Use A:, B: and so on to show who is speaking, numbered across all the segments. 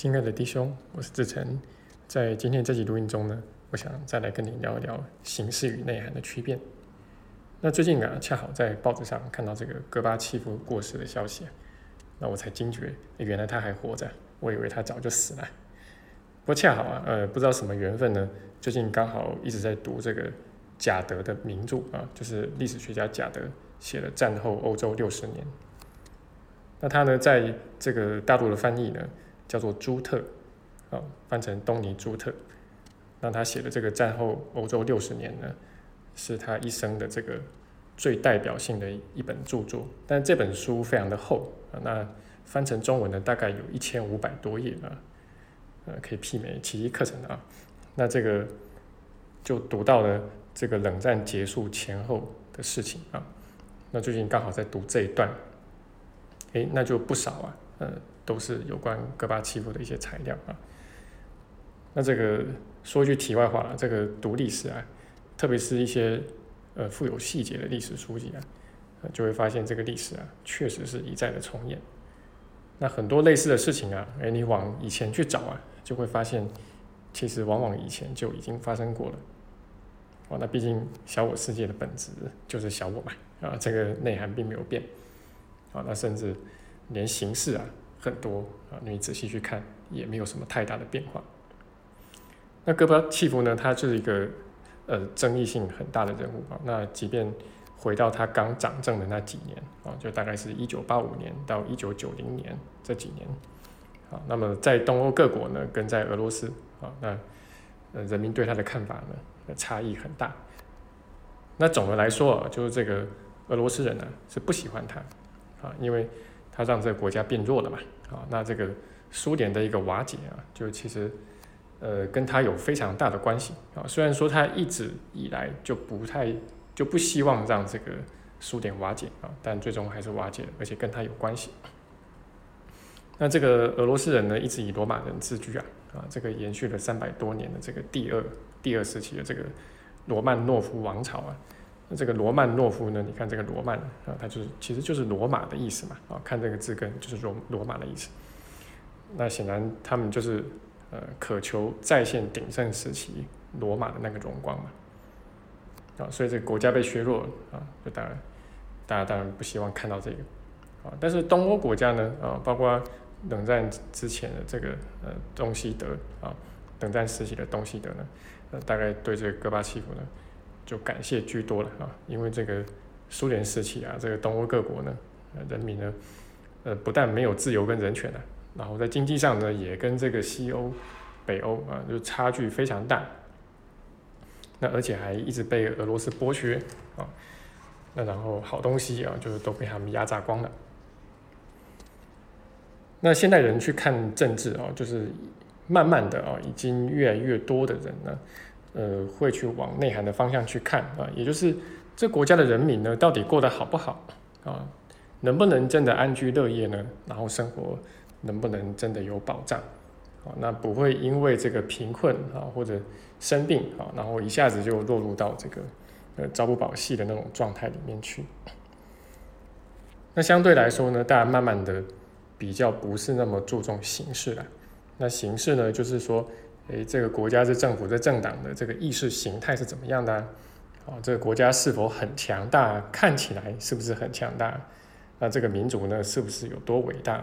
A: 亲爱的弟兄，我是志成。在今天这集录音中呢，我想再来跟你聊一聊形式与内涵的区别。那最近啊，恰好在报纸上看到这个戈巴契夫过世的消息，那我才惊觉，原来他还活着，我以为他早就死了。不过恰好啊，呃，不知道什么缘分呢，最近刚好一直在读这个贾德的名著啊，就是历史学家贾德写的战后欧洲六十年。那他呢，在这个大陆的翻译呢？叫做朱特，啊，翻成东尼朱特。那他写的这个战后欧洲六十年呢，是他一生的这个最代表性的一本著作。但这本书非常的厚啊，那翻成中文呢，大概有一千五百多页啊，呃，可以媲美奇迹课程啊。那这个就读到了这个冷战结束前后的事情啊。那最近刚好在读这一段，诶，那就不少啊，呃。都是有关戈巴契夫的一些材料啊。那这个说句题外话，这个读历史啊，特别是一些呃富有细节的历史书籍啊，就会发现这个历史啊，确实是一再的重演。那很多类似的事情啊，哎，你往以前去找啊，就会发现其实往往以前就已经发生过了。哦，那毕竟小我世界的本质就是小我嘛，啊，这个内涵并没有变。啊，那甚至连形式啊。很多啊，你仔细去看也没有什么太大的变化。那戈巴契夫呢？他就是一个呃争议性很大的人物啊。那即便回到他刚掌政的那几年啊，就大概是一九八五年到一九九零年这几年啊，那么在东欧各国呢，跟在俄罗斯啊，那呃人民对他的看法呢差异很大。那总的来说啊，就是这个俄罗斯人呢是不喜欢他啊，因为。他让这个国家变弱了嘛？啊，那这个苏联的一个瓦解啊，就其实呃跟他有非常大的关系啊。虽然说他一直以来就不太就不希望让这个苏联瓦解啊，但最终还是瓦解了，而且跟他有关系。那这个俄罗斯人呢，一直以罗马人自居啊，啊，这个延续了三百多年的这个第二第二时期的这个罗曼诺夫王朝啊。那这个罗曼诺夫呢？你看这个罗曼啊，它就是其实就是罗马的意思嘛啊，看这个字根就是罗罗马的意思。那显然他们就是呃渴求再现鼎盛时期罗马的那个荣光嘛啊，所以这个国家被削弱了啊，就当然大家当然不希望看到这个啊。但是东欧国家呢啊，包括冷战之前的这个呃东西德啊，冷战时期的东西德呢，呃大概对这个戈巴契夫呢。就感谢居多了啊，因为这个苏联时期啊，这个东欧各国呢，人民呢，呃，不但没有自由跟人权啊，然后在经济上呢，也跟这个西欧、北欧啊，就差距非常大。那而且还一直被俄罗斯剥削啊，那然后好东西啊，就是都被他们压榨光了。那现代人去看政治啊，就是慢慢的啊，已经越来越多的人呢。呃，会去往内涵的方向去看啊，也就是这国家的人民呢，到底过得好不好啊？能不能真的安居乐业呢？然后生活能不能真的有保障啊？那不会因为这个贫困啊或者生病啊，然后一下子就落入到这个呃朝不保夕的那种状态里面去。那相对来说呢，大家慢慢的比较不是那么注重形式了。那形式呢，就是说。诶，这个国家是政府这政党的这个意识形态是怎么样的？哦，这个国家是否很强大？看起来是不是很强大？那这个民族呢，是不是有多伟大？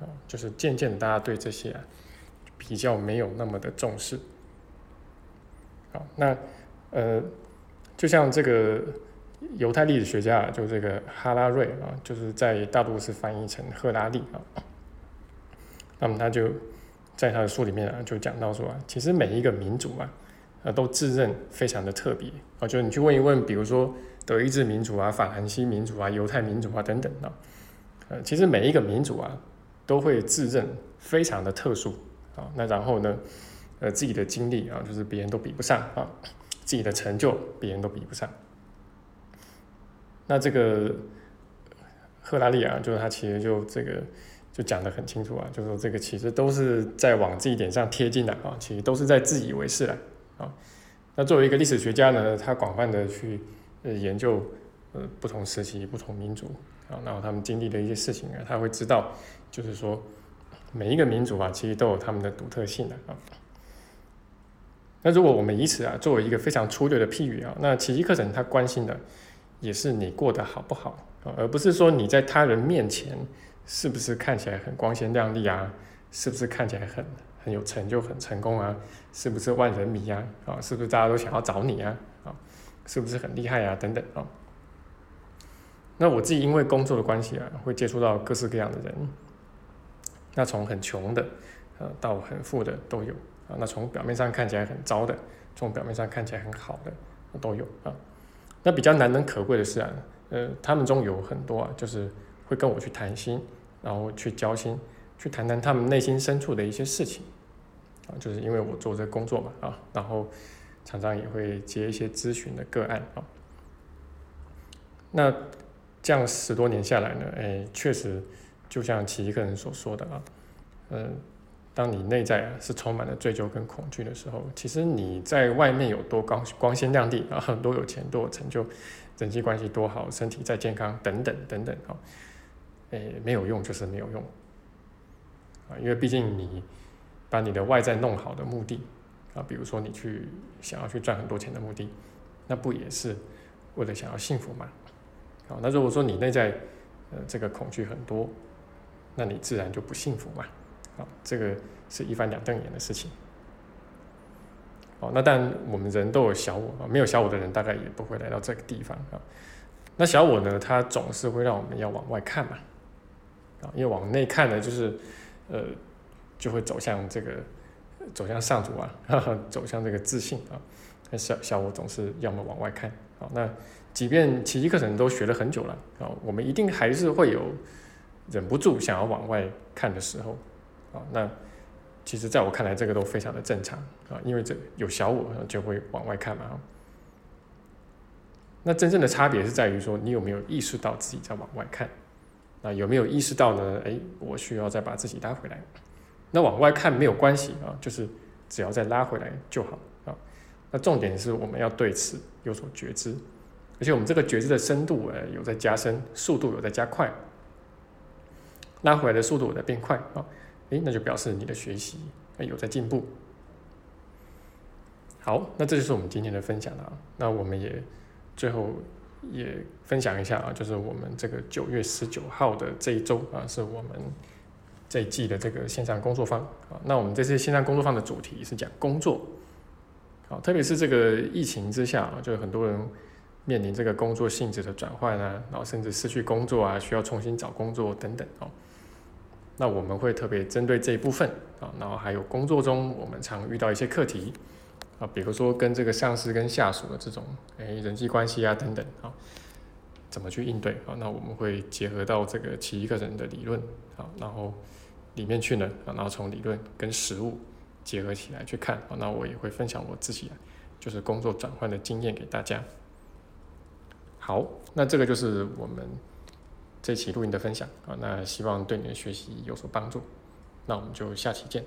A: 啊，就是渐渐，大家对这些啊比较没有那么的重视。好，那呃，就像这个犹太历史学家，就这个哈拉瑞啊，就是在大陆是翻译成赫拉利啊，那么他就。在他的书里面啊，就讲到说啊，其实每一个民族啊，啊都自认非常的特别啊。就是你去问一问，比如说德意志民族啊、法兰西民族啊、犹太民族啊等等的，呃，其实每一个民族啊，都会自认非常的特殊啊。那然后呢，呃，自己的经历啊，就是别人都比不上啊，自己的成就别人都比不上。那这个赫拉利啊，就是他其实就这个。就讲得很清楚啊，就是说这个其实都是在往这一点上贴近的啊，其实都是在自以为是了啊。那作为一个历史学家呢，他广泛的去呃研究呃不同时期、不同民族啊，然后他们经历的一些事情啊，他会知道，就是说每一个民族啊，其实都有他们的独特性的啊。那如果我们以此啊作为一个非常粗略的譬喻啊，那奇迹课程它关心的也是你过得好不好啊，而不是说你在他人面前是不是看起来很光鲜亮丽啊，是不是看起来很很有成就、很成功啊，是不是万人迷啊，啊，是不是大家都想要找你啊，啊，是不是很厉害啊，等等啊。那我自己因为工作的关系啊，会接触到各式各样的人，那从很穷的呃到很富的都有。啊，那从表面上看起来很糟的，从表面上看起来很好的都有啊。那比较难能可贵的是啊，呃，他们中有很多啊，就是会跟我去谈心，然后去交心，去谈谈他们内心深处的一些事情啊。就是因为我做这工作嘛啊，然后常常也会接一些咨询的个案啊。那这样十多年下来呢，哎，确实就像其一个人所说的啊，嗯。当你内在是充满了追究跟恐惧的时候，其实你在外面有多光光鲜亮丽啊，多有钱多有成就，人际关系多好，身体再健康等等等等啊，诶没有用就是没有用啊，因为毕竟你把你的外在弄好的目的啊，比如说你去想要去赚很多钱的目的，那不也是为了想要幸福吗？好，那如果说你内在呃这个恐惧很多，那你自然就不幸福嘛。啊，这个是一翻两瞪眼的事情。哦，那但我们人都有小我啊，没有小我的人大概也不会来到这个地方啊。那小我呢，它总是会让我们要往外看嘛，啊，因为往内看呢，就是呃，就会走向这个走向上主啊，走向这个自信啊。那小小我总是要么往外看啊。那即便奇迹课程都学了很久了啊，我们一定还是会有忍不住想要往外看的时候。啊，那其实在我看来，这个都非常的正常啊，因为这有小我就会往外看嘛。那真正的差别是在于说，你有没有意识到自己在往外看？那有没有意识到呢？哎，我需要再把自己拉回来。那往外看没有关系啊，就是只要再拉回来就好啊。那重点是我们要对此有所觉知，而且我们这个觉知的深度呃有在加深，速度有在加快，拉回来的速度有在变快啊。诶，那就表示你的学习有在进步。好，那这就是我们今天的分享了啊。那我们也最后也分享一下啊，就是我们这个九月十九号的这一周啊，是我们这一季的这个线上工作坊啊。那我们这次线上工作坊的主题是讲工作，好，特别是这个疫情之下啊，就很多人面临这个工作性质的转换啊，然后甚至失去工作啊，需要重新找工作等等哦。那我们会特别针对这一部分啊，然后还有工作中我们常遇到一些课题啊，比如说跟这个上司跟下属的这种哎人际关系啊等等啊，怎么去应对啊？那我们会结合到这个其一个人的理论啊，然后里面去呢啊，然后从理论跟实物结合起来去看啊，那我也会分享我自己就是工作转换的经验给大家。好，那这个就是我们。这期录音的分享啊，那希望对你的学习有所帮助，那我们就下期见。